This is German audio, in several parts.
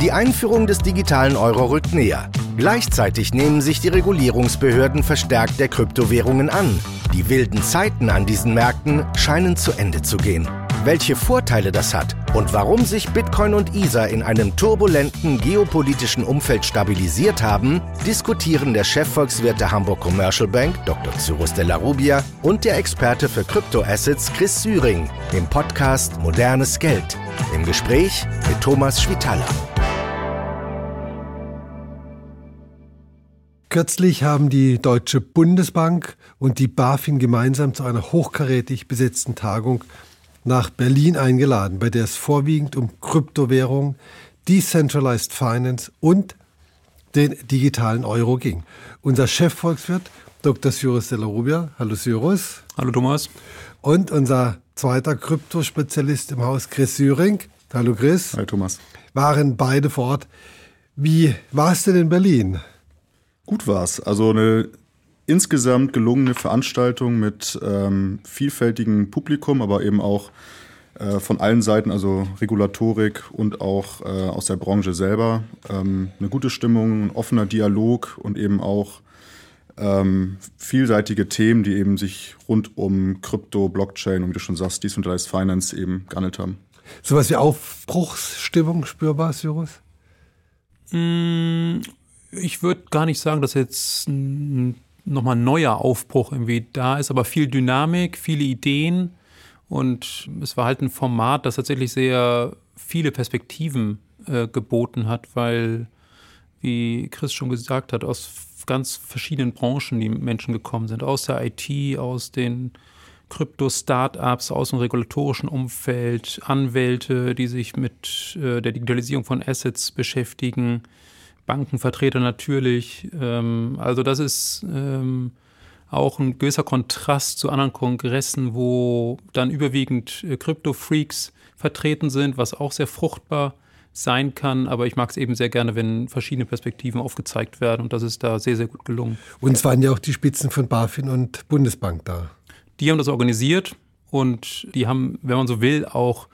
Die Einführung des digitalen Euro rückt näher. Gleichzeitig nehmen sich die Regulierungsbehörden verstärkt der Kryptowährungen an. Die wilden Zeiten an diesen Märkten scheinen zu Ende zu gehen. Welche Vorteile das hat und warum sich Bitcoin und Ether in einem turbulenten geopolitischen Umfeld stabilisiert haben, diskutieren der Chefvolkswirt der Hamburg Commercial Bank, Dr. Cyrus de la Rubia, und der Experte für Kryptoassets Chris Syring im Podcast Modernes Geld. Im Gespräch mit Thomas Schwitaler. Kürzlich haben die Deutsche Bundesbank und die BaFin gemeinsam zu einer hochkarätig besetzten Tagung nach Berlin eingeladen, bei der es vorwiegend um Kryptowährung, Decentralized Finance und den digitalen Euro ging. Unser Chefvolkswirt Dr. Cyrus de la Rubia. Hallo Cyrus. Hallo Thomas. Und unser zweiter Kryptospezialist im Haus, Chris Syring. Hallo Chris. Hallo Thomas. Waren beide vor Ort. Wie war es denn in Berlin? Gut war es. Also eine insgesamt gelungene Veranstaltung mit ähm, vielfältigem Publikum, aber eben auch äh, von allen Seiten, also Regulatorik und auch äh, aus der Branche selber. Ähm, eine gute Stimmung, ein offener Dialog und eben auch ähm, vielseitige Themen, die eben sich rund um Krypto, Blockchain und wie du schon sagst, Decentralized Finance eben gehandelt haben. Sowas wie Aufbruchsstimmung spürbar, Cyrus? Mm, ich würde gar nicht sagen, dass jetzt nochmal ein neuer Aufbruch irgendwie da ist, aber viel Dynamik, viele Ideen und es war halt ein Format, das tatsächlich sehr viele Perspektiven äh, geboten hat, weil, wie Chris schon gesagt hat, aus ganz verschiedenen Branchen die Menschen gekommen sind, aus der IT, aus den Krypto-Startups, aus dem regulatorischen Umfeld, Anwälte, die sich mit äh, der Digitalisierung von Assets beschäftigen, Bankenvertreter natürlich. Ähm, also das ist ähm, auch ein gewisser Kontrast zu anderen Kongressen, wo dann überwiegend äh, Krypto-Freaks vertreten sind, was auch sehr fruchtbar sein kann. Aber ich mag es eben sehr gerne, wenn verschiedene Perspektiven aufgezeigt werden und das ist da sehr, sehr gut gelungen. Und es waren ja auch die Spitzen von BaFin und Bundesbank da. Die haben das organisiert und die haben, wenn man so will, auch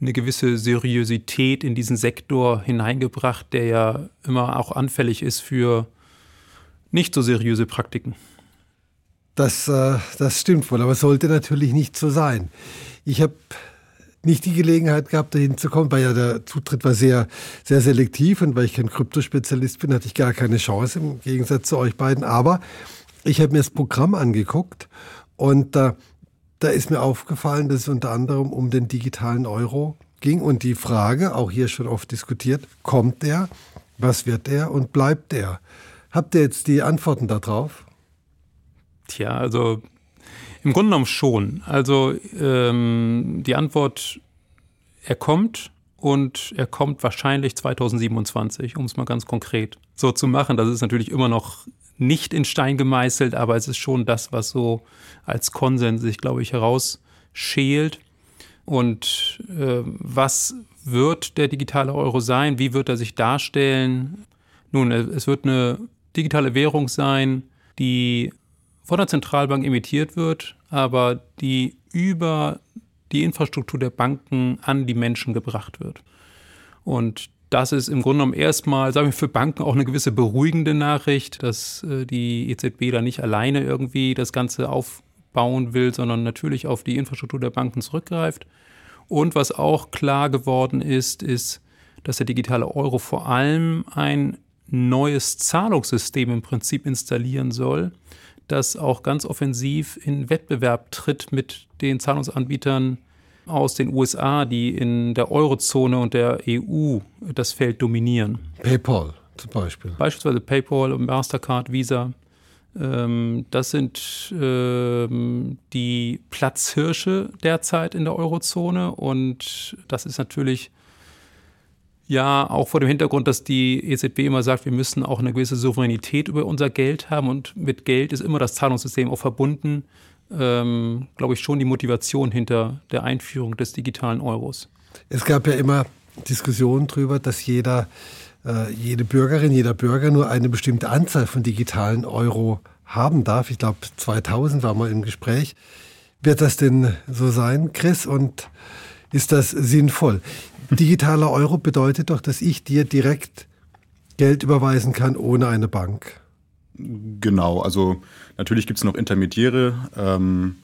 eine gewisse Seriosität in diesen Sektor hineingebracht, der ja immer auch anfällig ist für nicht so seriöse Praktiken. Das, äh, das stimmt wohl, aber sollte natürlich nicht so sein. Ich habe nicht die Gelegenheit gehabt, dahin zu kommen, weil ja der Zutritt war sehr, sehr selektiv und weil ich kein Kryptospezialist bin, hatte ich gar keine Chance im Gegensatz zu euch beiden. Aber ich habe mir das Programm angeguckt und äh, da ist mir aufgefallen, dass es unter anderem um den digitalen Euro ging und die Frage, auch hier schon oft diskutiert, kommt er, was wird er und bleibt er? Habt ihr jetzt die Antworten darauf? Tja, also im Grunde genommen schon. Also ähm, die Antwort, er kommt und er kommt wahrscheinlich 2027, um es mal ganz konkret so zu machen. Das ist natürlich immer noch nicht in Stein gemeißelt, aber es ist schon das, was so als Konsens sich, glaube ich, herausschält. Und äh, was wird der digitale Euro sein? Wie wird er sich darstellen? Nun, es wird eine digitale Währung sein, die von der Zentralbank emittiert wird, aber die über die Infrastruktur der Banken an die Menschen gebracht wird. Und das ist im Grunde genommen erstmal, sagen wir, für Banken auch eine gewisse beruhigende Nachricht, dass äh, die EZB da nicht alleine irgendwie das Ganze aufbauen will, sondern natürlich auf die Infrastruktur der Banken zurückgreift. Und was auch klar geworden ist, ist, dass der digitale Euro vor allem ein neues Zahlungssystem im Prinzip installieren soll, das auch ganz offensiv in Wettbewerb tritt mit den Zahlungsanbietern aus den USA, die in der Eurozone und der EU das Feld dominieren. PayPal zum Beispiel. Beispielsweise PayPal, Mastercard, Visa. Ähm, das sind ähm, die Platzhirsche derzeit in der Eurozone und das ist natürlich ja auch vor dem Hintergrund, dass die EZB immer sagt, wir müssen auch eine gewisse Souveränität über unser Geld haben und mit Geld ist immer das Zahlungssystem auch verbunden ähm, glaube ich, schon die Motivation hinter der Einführung des digitalen Euros. Es gab ja immer Diskussionen darüber, dass jeder, äh, jede Bürgerin, jeder Bürger nur eine bestimmte Anzahl von digitalen Euro haben darf. Ich glaube, 2000 war mal im Gespräch. Wird das denn so sein, Chris? Und ist das sinnvoll? Digitaler Euro bedeutet doch, dass ich dir direkt Geld überweisen kann ohne eine Bank. Genau, also natürlich gibt es noch Intermediäre. Ähm,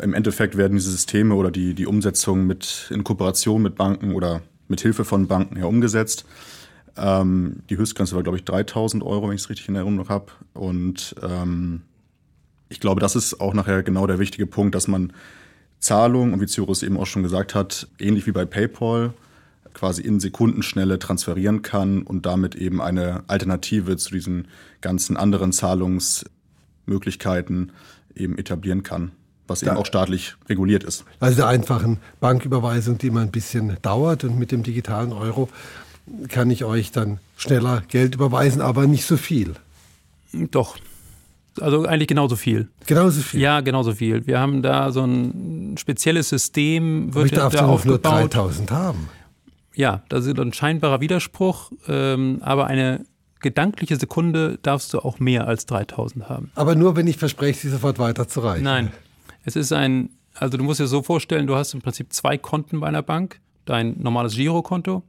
Im Endeffekt werden diese Systeme oder die, die Umsetzung mit in Kooperation mit Banken oder mit Hilfe von Banken ja umgesetzt. Ähm, die Höchstgrenze war, glaube ich, 3000 Euro, wenn ich es richtig in Erinnerung habe. Und ähm, ich glaube, das ist auch nachher genau der wichtige Punkt, dass man Zahlungen, und wie Cyrus eben auch schon gesagt hat, ähnlich wie bei PayPal, quasi in Sekundenschnelle transferieren kann und damit eben eine Alternative zu diesen ganzen anderen Zahlungsmöglichkeiten eben etablieren kann, was eben auch staatlich reguliert ist. Also der einfachen Banküberweisung, die immer ein bisschen dauert und mit dem digitalen Euro kann ich euch dann schneller Geld überweisen, aber nicht so viel. Doch. Also eigentlich genauso viel. Genauso viel? Ja, genauso viel. Wir haben da so ein spezielles System. Wird aber ich darf da auch nur 3000 haben. Ja, das ist ein scheinbarer Widerspruch, ähm, aber eine gedankliche Sekunde darfst du auch mehr als 3000 haben. Aber nur, wenn ich verspreche, sie sofort weiterzureichen. Nein, es ist ein, also du musst dir so vorstellen, du hast im Prinzip zwei Konten bei einer Bank. Dein normales Girokonto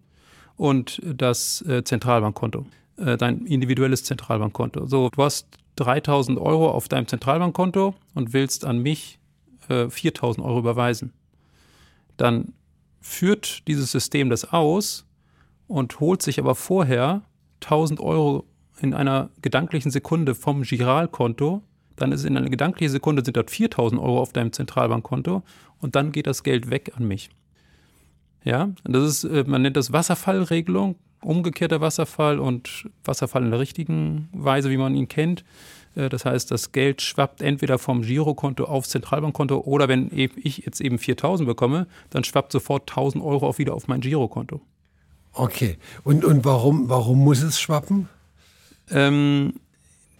und das äh, Zentralbankkonto, äh, dein individuelles Zentralbankkonto. So, du hast 3000 Euro auf deinem Zentralbankkonto und willst an mich äh, 4000 Euro überweisen. Dann führt dieses System das aus und holt sich aber vorher 1000 Euro in einer gedanklichen Sekunde vom Giralkonto. Dann ist in einer gedanklichen Sekunde sind dort 4000 Euro auf deinem Zentralbankkonto und dann geht das Geld weg an mich. Ja, das ist, äh, man nennt das Wasserfallregelung, umgekehrter Wasserfall und Wasserfall in der richtigen Weise, wie man ihn kennt. Äh, das heißt, das Geld schwappt entweder vom Girokonto aufs Zentralbankkonto oder wenn ich jetzt eben 4000 bekomme, dann schwappt sofort 1000 Euro auch wieder auf mein Girokonto. Okay. Und, und warum, warum muss es schwappen? Ähm,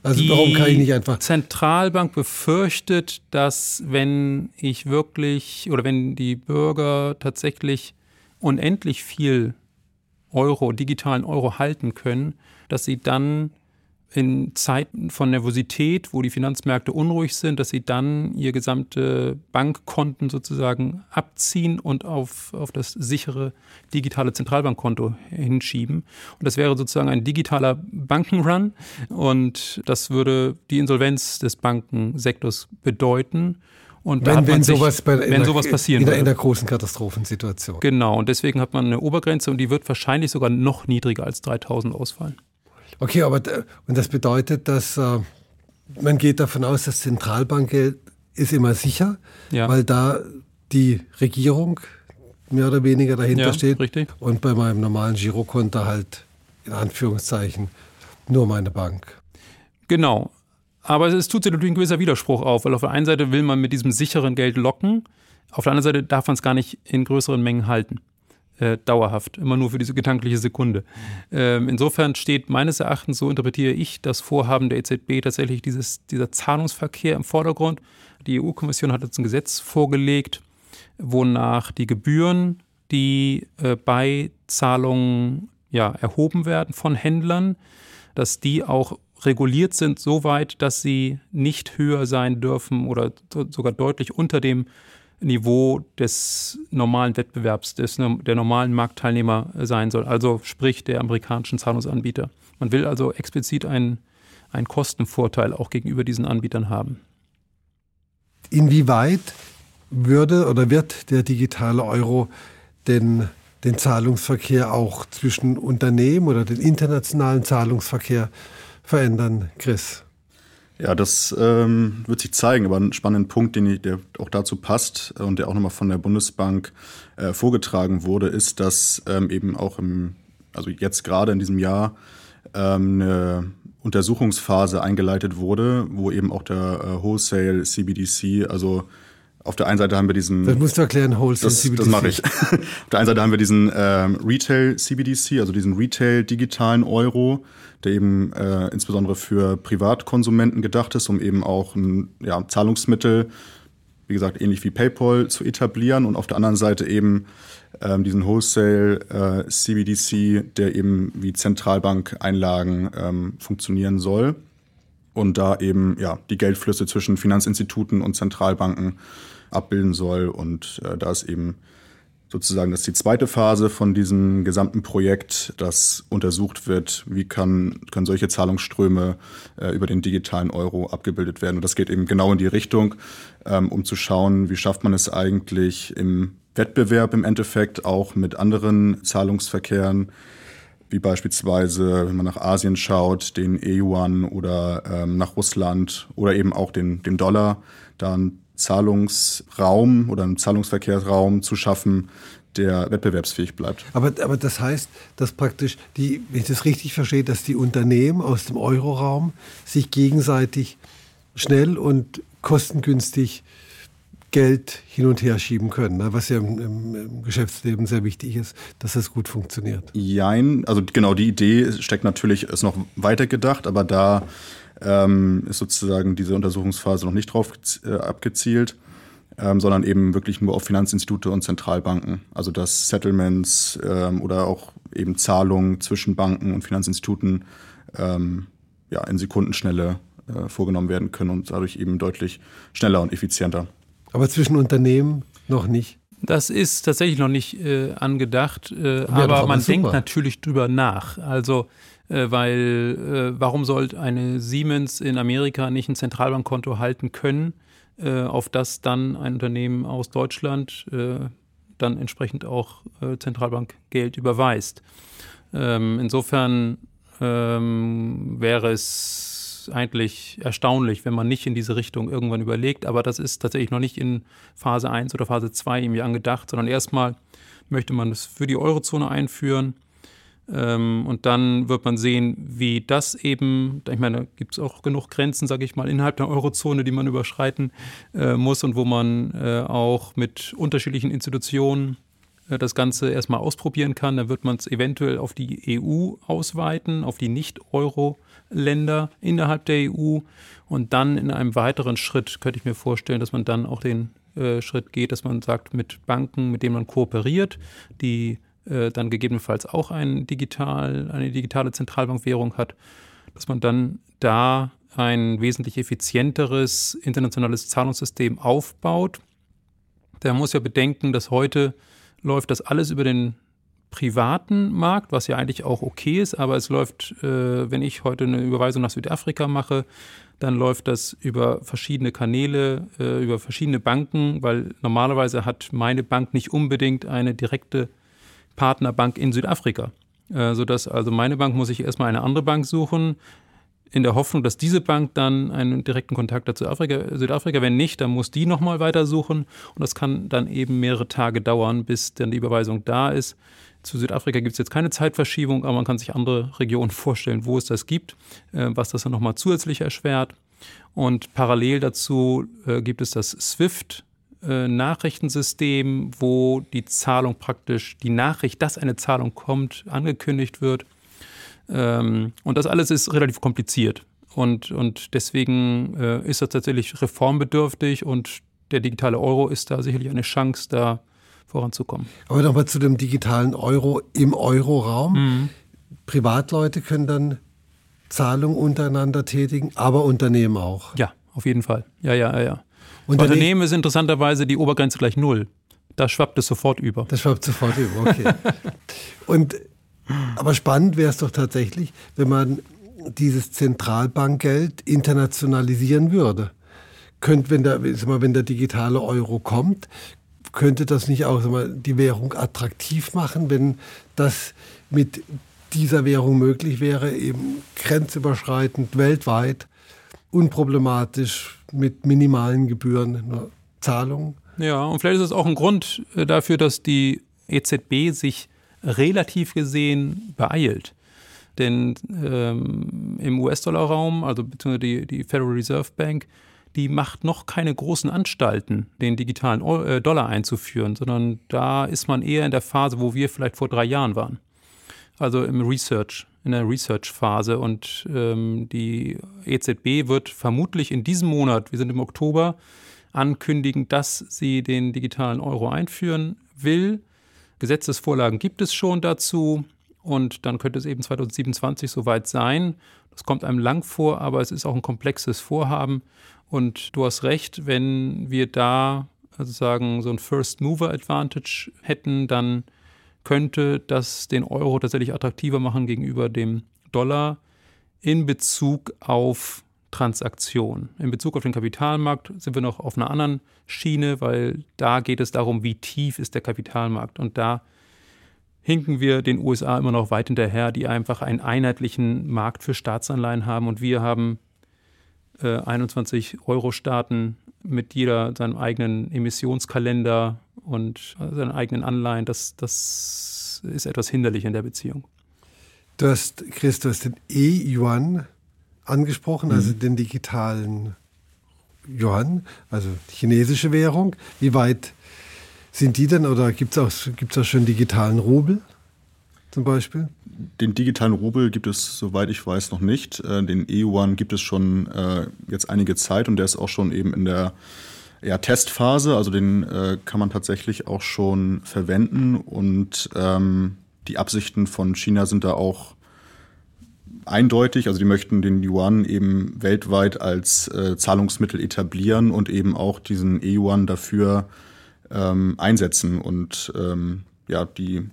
also warum kann ich nicht einfach. Die Zentralbank befürchtet, dass wenn ich wirklich oder wenn die Bürger tatsächlich unendlich viel Euro, digitalen Euro halten können, dass sie dann in Zeiten von Nervosität, wo die Finanzmärkte unruhig sind, dass sie dann ihr gesamte Bankkonten sozusagen abziehen und auf, auf das sichere digitale Zentralbankkonto hinschieben. Und das wäre sozusagen ein digitaler Bankenrun und das würde die Insolvenz des Bankensektors bedeuten. Und wenn, wenn, sich, sowas, bei, wenn der, sowas passieren in der, in der großen Katastrophensituation. Genau, und deswegen hat man eine Obergrenze und die wird wahrscheinlich sogar noch niedriger als 3000 ausfallen. Okay, aber und das bedeutet, dass äh, man geht davon aus, das Zentralbankgeld ist immer sicher, ja. weil da die Regierung mehr oder weniger dahinter ja, steht. Richtig. Und bei meinem normalen Girokonto halt in Anführungszeichen nur meine Bank. Genau. Aber es tut sich natürlich ein gewisser Widerspruch auf, weil auf der einen Seite will man mit diesem sicheren Geld locken, auf der anderen Seite darf man es gar nicht in größeren Mengen halten. Äh, dauerhaft, immer nur für diese gedankliche Sekunde. Ähm, insofern steht meines Erachtens, so interpretiere ich, das Vorhaben der EZB tatsächlich dieses, dieser Zahlungsverkehr im Vordergrund. Die EU-Kommission hat jetzt ein Gesetz vorgelegt, wonach die Gebühren, die äh, bei Zahlungen ja, erhoben werden von Händlern, dass die auch reguliert sind, so weit, dass sie nicht höher sein dürfen oder sogar deutlich unter dem Niveau des normalen Wettbewerbs, des, der normalen Marktteilnehmer sein soll, also sprich der amerikanischen Zahlungsanbieter. Man will also explizit einen, einen Kostenvorteil auch gegenüber diesen Anbietern haben. Inwieweit würde oder wird der digitale Euro den, den Zahlungsverkehr auch zwischen Unternehmen oder den internationalen Zahlungsverkehr verändern, Chris? Ja, das ähm, wird sich zeigen, aber ein spannender Punkt, den ich, der auch dazu passt und der auch nochmal von der Bundesbank äh, vorgetragen wurde, ist, dass ähm, eben auch im, also jetzt gerade in diesem Jahr ähm, eine Untersuchungsphase eingeleitet wurde, wo eben auch der äh, Wholesale CBDC, also auf der einen Seite haben wir diesen. Das musst du erklären, Wholesale das, CBDC. Das mache ich. auf der einen Seite haben wir diesen ähm, Retail CBDC, also diesen Retail digitalen Euro, der eben äh, insbesondere für Privatkonsumenten gedacht ist, um eben auch ein ja, Zahlungsmittel, wie gesagt, ähnlich wie PayPal zu etablieren. Und auf der anderen Seite eben ähm, diesen Wholesale äh, CBDC, der eben wie Zentralbankeinlagen ähm, funktionieren soll und da eben ja die Geldflüsse zwischen Finanzinstituten und Zentralbanken abbilden soll. Und äh, da ist eben sozusagen, das ist die zweite Phase von diesem gesamten Projekt, das untersucht wird, wie kann, können solche Zahlungsströme äh, über den digitalen Euro abgebildet werden. Und das geht eben genau in die Richtung, ähm, um zu schauen, wie schafft man es eigentlich im Wettbewerb im Endeffekt auch mit anderen Zahlungsverkehren, wie beispielsweise, wenn man nach Asien schaut, den E-Yuan oder ähm, nach Russland oder eben auch den, den Dollar, da einen Zahlungsraum oder einen Zahlungsverkehrsraum zu schaffen, der wettbewerbsfähig bleibt. Aber, aber das heißt, dass praktisch, die, wenn ich das richtig verstehe, dass die Unternehmen aus dem Euroraum sich gegenseitig schnell und kostengünstig Geld hin und her schieben können, ne? was ja im, im, im, Geschäftsleben sehr wichtig ist, dass das gut funktioniert. Jein, also genau die Idee steckt natürlich, ist noch weiter gedacht, aber da ähm, ist sozusagen diese Untersuchungsphase noch nicht drauf äh, abgezielt, ähm, sondern eben wirklich nur auf Finanzinstitute und Zentralbanken. Also dass Settlements ähm, oder auch eben Zahlungen zwischen Banken und Finanzinstituten ähm, ja, in Sekundenschnelle äh, vorgenommen werden können und dadurch eben deutlich schneller und effizienter. Aber zwischen Unternehmen noch nicht. Das ist tatsächlich noch nicht äh, angedacht, äh, aber man super. denkt natürlich drüber nach. Also, äh, weil äh, warum sollte eine Siemens in Amerika nicht ein Zentralbankkonto halten können, äh, auf das dann ein Unternehmen aus Deutschland äh, dann entsprechend auch Zentralbankgeld überweist? Ähm, insofern ähm, wäre es eigentlich erstaunlich, wenn man nicht in diese Richtung irgendwann überlegt. Aber das ist tatsächlich noch nicht in Phase 1 oder Phase 2 irgendwie angedacht, sondern erstmal möchte man es für die Eurozone einführen. Ähm, und dann wird man sehen, wie das eben, ich meine, da gibt es auch genug Grenzen, sage ich mal, innerhalb der Eurozone, die man überschreiten äh, muss und wo man äh, auch mit unterschiedlichen Institutionen äh, das Ganze erstmal ausprobieren kann. Dann wird man es eventuell auf die EU ausweiten, auf die Nicht-Euro- Länder innerhalb der EU. Und dann in einem weiteren Schritt könnte ich mir vorstellen, dass man dann auch den äh, Schritt geht, dass man sagt, mit Banken, mit denen man kooperiert, die äh, dann gegebenenfalls auch ein digital, eine digitale Zentralbankwährung hat, dass man dann da ein wesentlich effizienteres internationales Zahlungssystem aufbaut. Da muss ja bedenken, dass heute läuft das alles über den privaten Markt, was ja eigentlich auch okay ist, aber es läuft, äh, wenn ich heute eine Überweisung nach Südafrika mache, dann läuft das über verschiedene Kanäle, äh, über verschiedene Banken, weil normalerweise hat meine Bank nicht unbedingt eine direkte Partnerbank in Südafrika. Äh, sodass also meine Bank muss ich erstmal eine andere Bank suchen, in der Hoffnung, dass diese Bank dann einen direkten Kontakt hat zu Afrika, Südafrika. Wenn nicht, dann muss die nochmal weitersuchen. Und das kann dann eben mehrere Tage dauern, bis dann die Überweisung da ist. Zu Südafrika gibt es jetzt keine Zeitverschiebung, aber man kann sich andere Regionen vorstellen, wo es das gibt, äh, was das dann nochmal zusätzlich erschwert. Und parallel dazu äh, gibt es das SWIFT. Äh, Nachrichtensystem, wo die Zahlung praktisch, die Nachricht, dass eine Zahlung kommt, angekündigt wird. Ähm, und das alles ist relativ kompliziert. Und, und deswegen ist das tatsächlich reformbedürftig und der digitale Euro ist da sicherlich eine Chance, da voranzukommen. Aber nochmal zu dem digitalen Euro im Euroraum. Mhm. Privatleute können dann Zahlungen untereinander tätigen, aber Unternehmen auch. Ja, auf jeden Fall. Ja, ja, ja. Unternehmen, Unternehmen ist interessanterweise die Obergrenze gleich null. Da schwappt es sofort über. Das schwappt sofort über, okay. Und, aber spannend wäre es doch tatsächlich, wenn man dieses Zentralbankgeld internationalisieren würde. Könnt, wenn, der, wenn der digitale Euro kommt, könnte das nicht auch mal, die Währung attraktiv machen, wenn das mit dieser Währung möglich wäre, eben grenzüberschreitend, weltweit, unproblematisch, mit minimalen Gebühren, Zahlungen? Ja, und vielleicht ist es auch ein Grund äh, dafür, dass die EZB sich relativ gesehen beeilt. Denn ähm, im US-Dollar-Raum, also beziehungsweise die, die Federal Reserve Bank, die macht noch keine großen Anstalten, den digitalen äh, Dollar einzuführen, sondern da ist man eher in der Phase, wo wir vielleicht vor drei Jahren waren. Also im Research, in der Research-Phase. Und ähm, die EZB wird vermutlich in diesem Monat, wir sind im Oktober, ankündigen, dass sie den digitalen Euro einführen will. Gesetzesvorlagen gibt es schon dazu. Und dann könnte es eben 2027 soweit sein. Das kommt einem lang vor, aber es ist auch ein komplexes Vorhaben. Und du hast recht, wenn wir da also sagen so ein First Mover Advantage hätten, dann könnte das den Euro tatsächlich attraktiver machen gegenüber dem Dollar in Bezug auf Transaktionen. In Bezug auf den Kapitalmarkt sind wir noch auf einer anderen Schiene, weil da geht es darum, wie tief ist der Kapitalmarkt. Und da hinken wir den USA immer noch weit hinterher, die einfach einen einheitlichen Markt für Staatsanleihen haben. Und wir haben äh, 21 Euro-Staaten mit jeder seinem eigenen Emissionskalender und seinen eigenen Anleihen. Das, das ist etwas hinderlich in der Beziehung. Du hast, Chris, du hast den E-Yuan angesprochen, also mhm. den digitalen Yuan, also chinesische Währung. Wie weit sind die denn oder gibt es auch, gibt's auch schon digitalen Rubel zum Beispiel? Den digitalen Rubel gibt es, soweit ich weiß, noch nicht. Äh, den E-Yuan gibt es schon äh, jetzt einige Zeit und der ist auch schon eben in der ja, Testphase. Also den äh, kann man tatsächlich auch schon verwenden und ähm, die Absichten von China sind da auch eindeutig. Also die möchten den Yuan eben weltweit als äh, Zahlungsmittel etablieren und eben auch diesen E-Yuan dafür ähm, einsetzen. Und ähm, ja, die,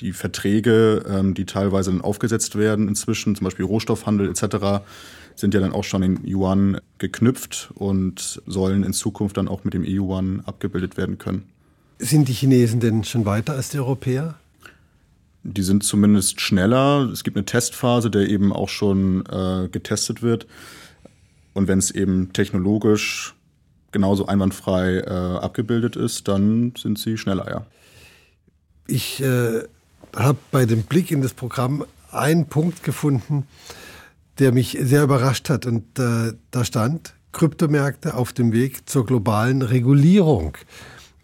die Verträge, ähm, die teilweise dann aufgesetzt werden inzwischen, zum Beispiel Rohstoffhandel etc., sind ja dann auch schon in Yuan geknüpft und sollen in Zukunft dann auch mit dem E-Yuan abgebildet werden können. Sind die Chinesen denn schon weiter als die Europäer? Die sind zumindest schneller. Es gibt eine Testphase, der eben auch schon äh, getestet wird. Und wenn es eben technologisch genauso einwandfrei äh, abgebildet ist, dann sind sie schneller, ja. Ich äh, habe bei dem Blick in das Programm einen Punkt gefunden, der mich sehr überrascht hat. Und äh, da stand Kryptomärkte auf dem Weg zur globalen Regulierung.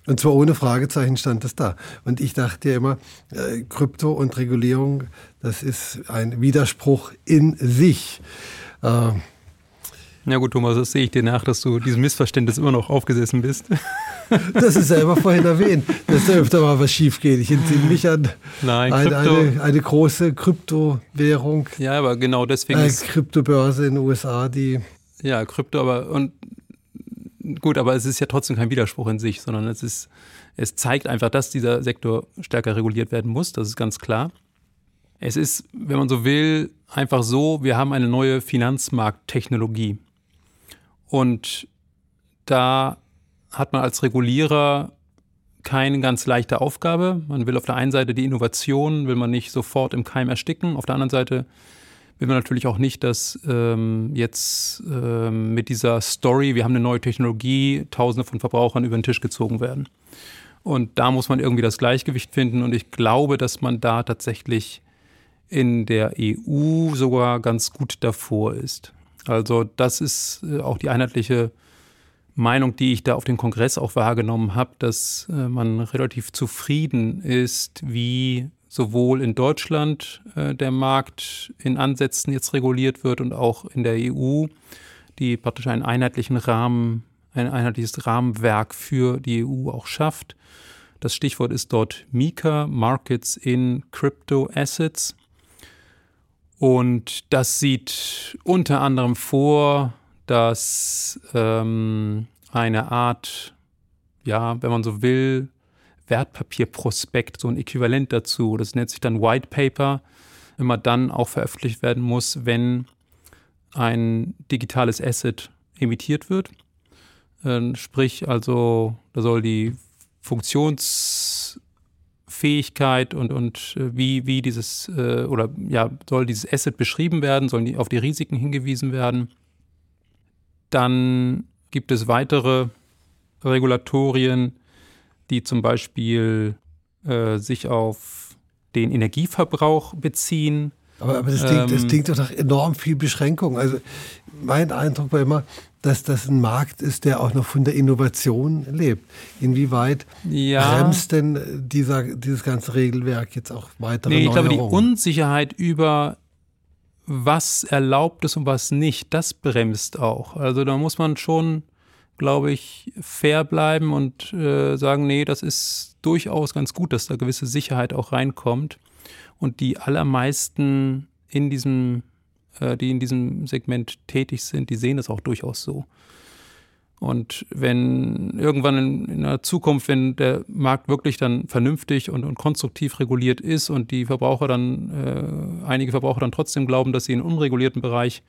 Und zwar ohne Fragezeichen stand das da. Und ich dachte ja immer, äh, Krypto und Regulierung, das ist ein Widerspruch in sich. Äh, ja gut, Thomas, das sehe ich dir nach, dass du diesem Missverständnis immer noch aufgesessen bist. Das ist selber vorhin erwähnt, dass da öfter mal was schief geht. Ich entsinne mich an Nein, eine, eine, eine, große Kryptowährung. Ja, aber genau deswegen äh, ist Kryptobörse in den USA, die ja, Krypto, aber und gut, aber es ist ja trotzdem kein Widerspruch in sich, sondern es ist, es zeigt einfach, dass dieser Sektor stärker reguliert werden muss. Das ist ganz klar. Es ist, wenn man so will, einfach so, wir haben eine neue Finanzmarkttechnologie. Und da hat man als Regulierer keine ganz leichte Aufgabe. Man will auf der einen Seite die Innovation, will man nicht sofort im Keim ersticken. Auf der anderen Seite will man natürlich auch nicht, dass ähm, jetzt ähm, mit dieser Story, wir haben eine neue Technologie, Tausende von Verbrauchern über den Tisch gezogen werden. Und da muss man irgendwie das Gleichgewicht finden. Und ich glaube, dass man da tatsächlich in der EU sogar ganz gut davor ist. Also das ist äh, auch die einheitliche Meinung, die ich da auf dem Kongress auch wahrgenommen habe, dass äh, man relativ zufrieden ist, wie sowohl in Deutschland äh, der Markt in Ansätzen jetzt reguliert wird und auch in der EU, die praktisch einen einheitlichen Rahmen, ein einheitliches Rahmenwerk für die EU auch schafft. Das Stichwort ist dort MiCA, Markets in Crypto Assets. Und das sieht unter anderem vor, dass ähm, eine Art, ja, wenn man so will, Wertpapierprospekt, so ein Äquivalent dazu. Das nennt sich dann White Paper, immer dann auch veröffentlicht werden muss, wenn ein digitales Asset emittiert wird. Ähm, sprich, also da soll die Funktionsfähigkeit und, und äh, wie, wie dieses äh, oder ja, soll dieses Asset beschrieben werden, sollen die auf die Risiken hingewiesen werden. Dann gibt es weitere Regulatorien, die zum Beispiel äh, sich auf den Energieverbrauch beziehen. Aber, aber das, klingt, ähm, das klingt doch nach enorm viel Beschränkung. Also mein Eindruck war immer, dass das ein Markt ist, der auch noch von der Innovation lebt. Inwieweit ja, bremst denn dieser, dieses ganze Regelwerk jetzt auch weiter? Nee, ich glaube, die Unsicherheit über was erlaubt ist und was nicht, das bremst auch. Also da muss man schon glaube ich, fair bleiben und äh, sagen, nee, das ist durchaus ganz gut, dass da gewisse Sicherheit auch reinkommt. Und die allermeisten in diesem, äh, die in diesem Segment tätig sind, die sehen das auch durchaus so. Und wenn irgendwann in, in der Zukunft, wenn der Markt wirklich dann vernünftig und, und konstruktiv reguliert ist und die Verbraucher dann, äh, einige Verbraucher dann trotzdem glauben, dass sie in einen unregulierten Bereich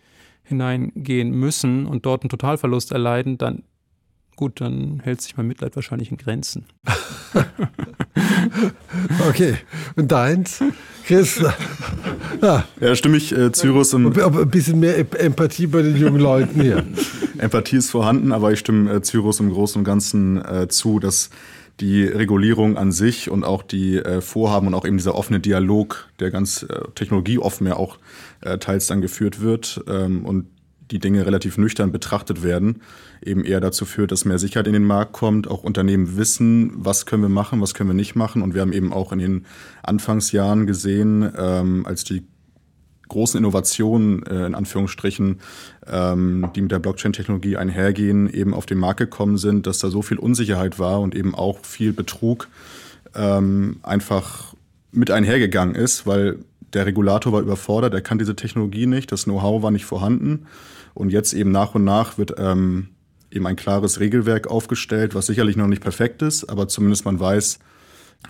hineingehen müssen und dort einen Totalverlust erleiden, dann gut, dann hält sich mein Mitleid wahrscheinlich in Grenzen. okay. Und deins, Chris? Ja, ja stimme ich äh, Cyrus und. Aber ein bisschen mehr Empathie bei den jungen Leuten hier. Empathie ist vorhanden, aber ich stimme äh, Cyrus im Großen und Ganzen äh, zu, dass die Regulierung an sich und auch die äh, Vorhaben und auch eben dieser offene Dialog, der ganz äh, technologieoffen ja auch äh, teils dann geführt wird ähm, und die Dinge relativ nüchtern betrachtet werden, eben eher dazu führt, dass mehr Sicherheit in den Markt kommt, auch Unternehmen wissen, was können wir machen, was können wir nicht machen. Und wir haben eben auch in den Anfangsjahren gesehen, ähm, als die großen Innovationen, äh, in Anführungsstrichen, ähm, die mit der Blockchain-Technologie einhergehen, eben auf den Markt gekommen sind, dass da so viel Unsicherheit war und eben auch viel Betrug ähm, einfach mit einhergegangen ist, weil der Regulator war überfordert, er kann diese Technologie nicht, das Know-how war nicht vorhanden. Und jetzt eben nach und nach wird ähm, eben ein klares Regelwerk aufgestellt, was sicherlich noch nicht perfekt ist, aber zumindest man weiß,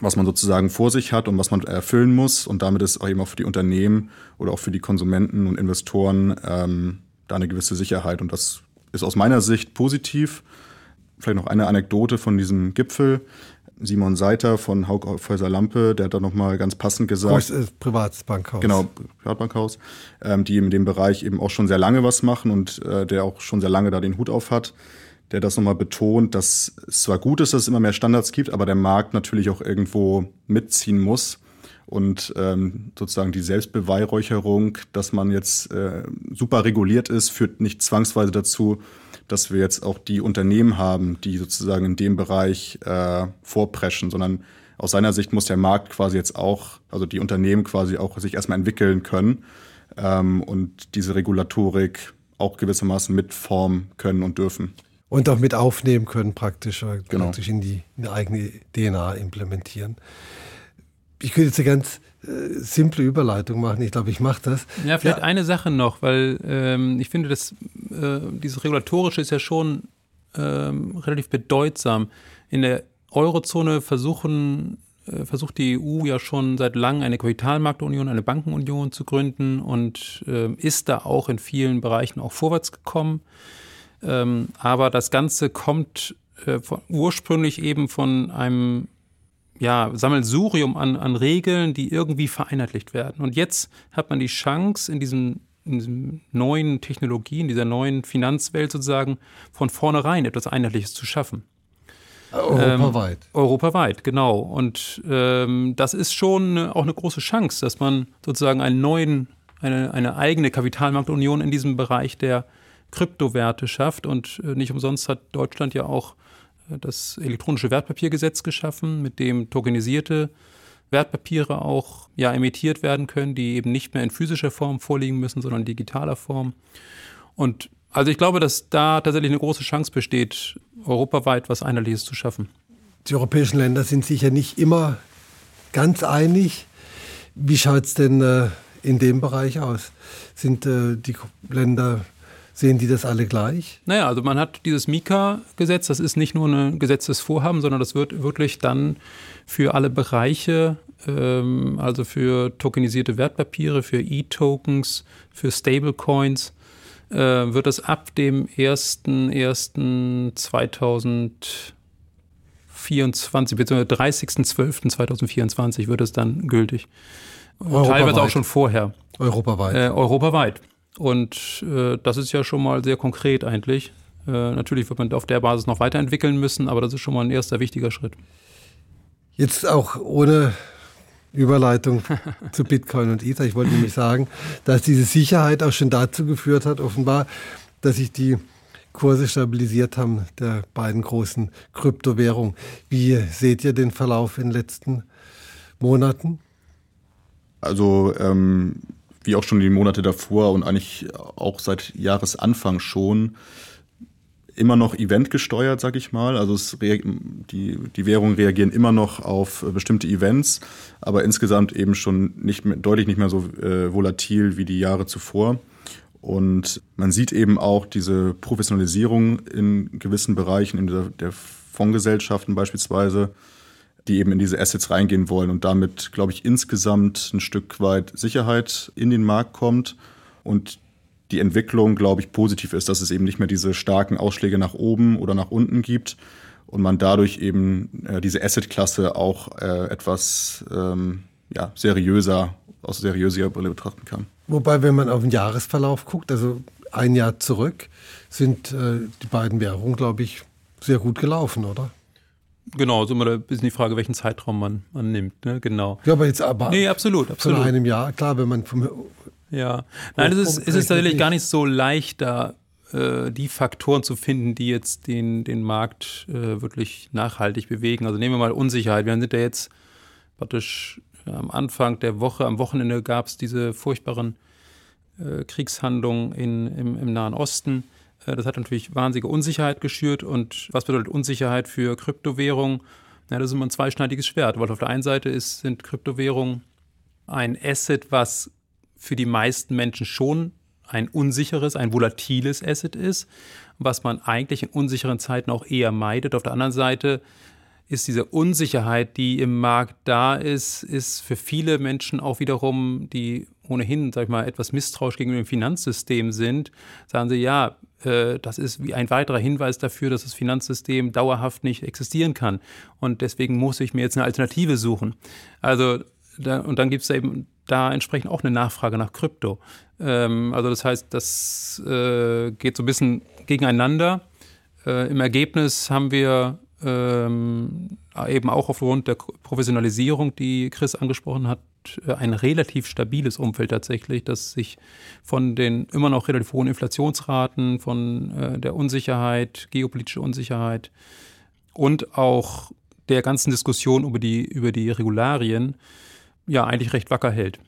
was man sozusagen vor sich hat und was man erfüllen muss. Und damit ist auch eben auch für die Unternehmen oder auch für die Konsumenten und Investoren ähm, da eine gewisse Sicherheit. Und das ist aus meiner Sicht positiv. Vielleicht noch eine Anekdote von diesem Gipfel. Simon Seiter von Haugfhäuser Lampe, der hat da nochmal ganz passend gesagt. Groß ist Privatbankhaus. Genau, Privatbankhaus, ähm, die in dem Bereich eben auch schon sehr lange was machen und äh, der auch schon sehr lange da den Hut auf hat der das nochmal betont, dass es zwar gut ist, dass es immer mehr Standards gibt, aber der Markt natürlich auch irgendwo mitziehen muss. Und ähm, sozusagen die Selbstbeweihräucherung, dass man jetzt äh, super reguliert ist, führt nicht zwangsweise dazu, dass wir jetzt auch die Unternehmen haben, die sozusagen in dem Bereich äh, vorpreschen, sondern aus seiner Sicht muss der Markt quasi jetzt auch, also die Unternehmen quasi auch sich erstmal entwickeln können ähm, und diese Regulatorik auch gewissermaßen mitformen können und dürfen. Und auch mit aufnehmen können, praktisch, äh, genau. praktisch in die, in die eigene DNA implementieren. Ich könnte jetzt eine ganz äh, simple Überleitung machen. Ich glaube, ich mache das. Ja, vielleicht ja. eine Sache noch, weil ähm, ich finde, dass äh, dieses Regulatorische ist ja schon ähm, relativ bedeutsam. In der Eurozone versuchen, äh, versucht die EU ja schon seit langem eine Kapitalmarktunion, eine Bankenunion zu gründen und äh, ist da auch in vielen Bereichen auch vorwärts gekommen. Ähm, aber das Ganze kommt äh, von, ursprünglich eben von einem ja, Sammelsurium an, an Regeln, die irgendwie vereinheitlicht werden. Und jetzt hat man die Chance, in diesem, in diesem neuen Technologie, in dieser neuen Finanzwelt sozusagen, von vornherein etwas Einheitliches zu schaffen. Europaweit. Ähm, europaweit, genau. Und ähm, das ist schon auch eine große Chance, dass man sozusagen einen neuen, eine, eine eigene Kapitalmarktunion in diesem Bereich der Kryptowerte schafft. Und äh, nicht umsonst hat Deutschland ja auch das elektronische Wertpapiergesetz geschaffen, mit dem tokenisierte Wertpapiere auch ja, emittiert werden können, die eben nicht mehr in physischer Form vorliegen müssen, sondern in digitaler Form. Und also ich glaube, dass da tatsächlich eine große Chance besteht, europaweit was Einheitliches zu schaffen. Die europäischen Länder sind sicher nicht immer ganz einig. Wie schaut es denn äh, in dem Bereich aus? Sind äh, die Länder Sehen die das alle gleich? Naja, also man hat dieses Mika-Gesetz, das ist nicht nur ein Gesetzesvorhaben, sondern das wird wirklich dann für alle Bereiche, ähm, also für tokenisierte Wertpapiere, für E-Tokens, für Stablecoins, äh, wird das ab dem 1.1.2024 bzw. 30.12.2024 wird es dann gültig. Teilweise auch schon vorher. Europaweit. Äh, europaweit. Und äh, das ist ja schon mal sehr konkret eigentlich. Äh, natürlich wird man auf der Basis noch weiterentwickeln müssen, aber das ist schon mal ein erster wichtiger Schritt. Jetzt auch ohne Überleitung zu Bitcoin und Ether. Ich wollte nämlich sagen, dass diese Sicherheit auch schon dazu geführt hat, offenbar, dass sich die Kurse stabilisiert haben der beiden großen Kryptowährungen. Wie seht ihr den Verlauf in den letzten Monaten? Also ähm, wie auch schon die Monate davor und eigentlich auch seit Jahresanfang schon immer noch eventgesteuert, sag ich mal. Also die, die Währungen reagieren immer noch auf bestimmte Events, aber insgesamt eben schon nicht mehr, deutlich nicht mehr so äh, volatil wie die Jahre zuvor. Und man sieht eben auch diese Professionalisierung in gewissen Bereichen, in der, der Fondsgesellschaften beispielsweise, die eben in diese Assets reingehen wollen und damit, glaube ich, insgesamt ein Stück weit Sicherheit in den Markt kommt und die Entwicklung, glaube ich, positiv ist, dass es eben nicht mehr diese starken Ausschläge nach oben oder nach unten gibt und man dadurch eben äh, diese Asset-Klasse auch äh, etwas ähm, ja, seriöser, aus seriöser Brille betrachten kann. Wobei, wenn man auf den Jahresverlauf guckt, also ein Jahr zurück, sind äh, die beiden Währungen, glaube ich, sehr gut gelaufen, oder? Genau, so immer ein bisschen die Frage, welchen Zeitraum man, man nimmt, ne? genau. Ja, aber jetzt aber nee, absolut, absolut. von einem Jahr, klar, wenn man vom Ja, nein, es ist, es ist tatsächlich gar nicht so leicht, da äh, die Faktoren zu finden, die jetzt den, den Markt äh, wirklich nachhaltig bewegen. Also nehmen wir mal Unsicherheit. Wir sind ja jetzt praktisch am Anfang der Woche, am Wochenende gab es diese furchtbaren äh, Kriegshandlungen in, im, im Nahen Osten. Äh, das hat natürlich wahnsinnige Unsicherheit geschürt. Und was bedeutet Unsicherheit für Kryptowährungen? Ja, das ist immer ein zweischneidiges Schwert, weil auf der einen Seite ist, sind Kryptowährungen ein Asset, was für die meisten Menschen schon ein unsicheres, ein volatiles Asset ist, was man eigentlich in unsicheren Zeiten auch eher meidet. Auf der anderen Seite ist diese Unsicherheit, die im Markt da ist, ist für viele Menschen auch wiederum, die ohnehin, sag ich mal, etwas misstrauisch gegenüber dem Finanzsystem sind, sagen sie, ja, das ist wie ein weiterer Hinweis dafür, dass das Finanzsystem dauerhaft nicht existieren kann. Und deswegen muss ich mir jetzt eine Alternative suchen. Also, da, und dann gibt es eben da entsprechend auch eine Nachfrage nach Krypto. Ähm, also das heißt, das äh, geht so ein bisschen gegeneinander. Äh, Im Ergebnis haben wir ähm, eben auch aufgrund der Professionalisierung, die Chris angesprochen hat, äh, ein relativ stabiles Umfeld tatsächlich, das sich von den immer noch relativ hohen Inflationsraten, von äh, der Unsicherheit, geopolitische Unsicherheit und auch der ganzen Diskussion über die, über die Regularien ja eigentlich recht wacker hält.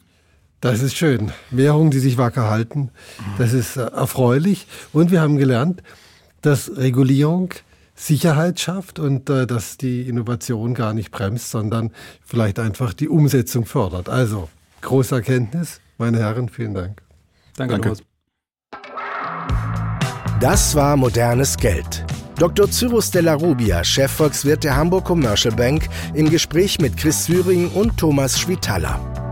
Das ist schön. Währungen, die sich wacker halten, das ist äh, erfreulich. Und wir haben gelernt, dass Regulierung Sicherheit schafft und äh, dass die Innovation gar nicht bremst, sondern vielleicht einfach die Umsetzung fördert. Also, große Erkenntnis. Meine Herren, vielen Dank. Danke, Danke. Das war modernes Geld. Dr. Cyrus Della Rubia, Chefvolkswirt der Hamburg Commercial Bank, im Gespräch mit Chris Syring und Thomas Schwitaler.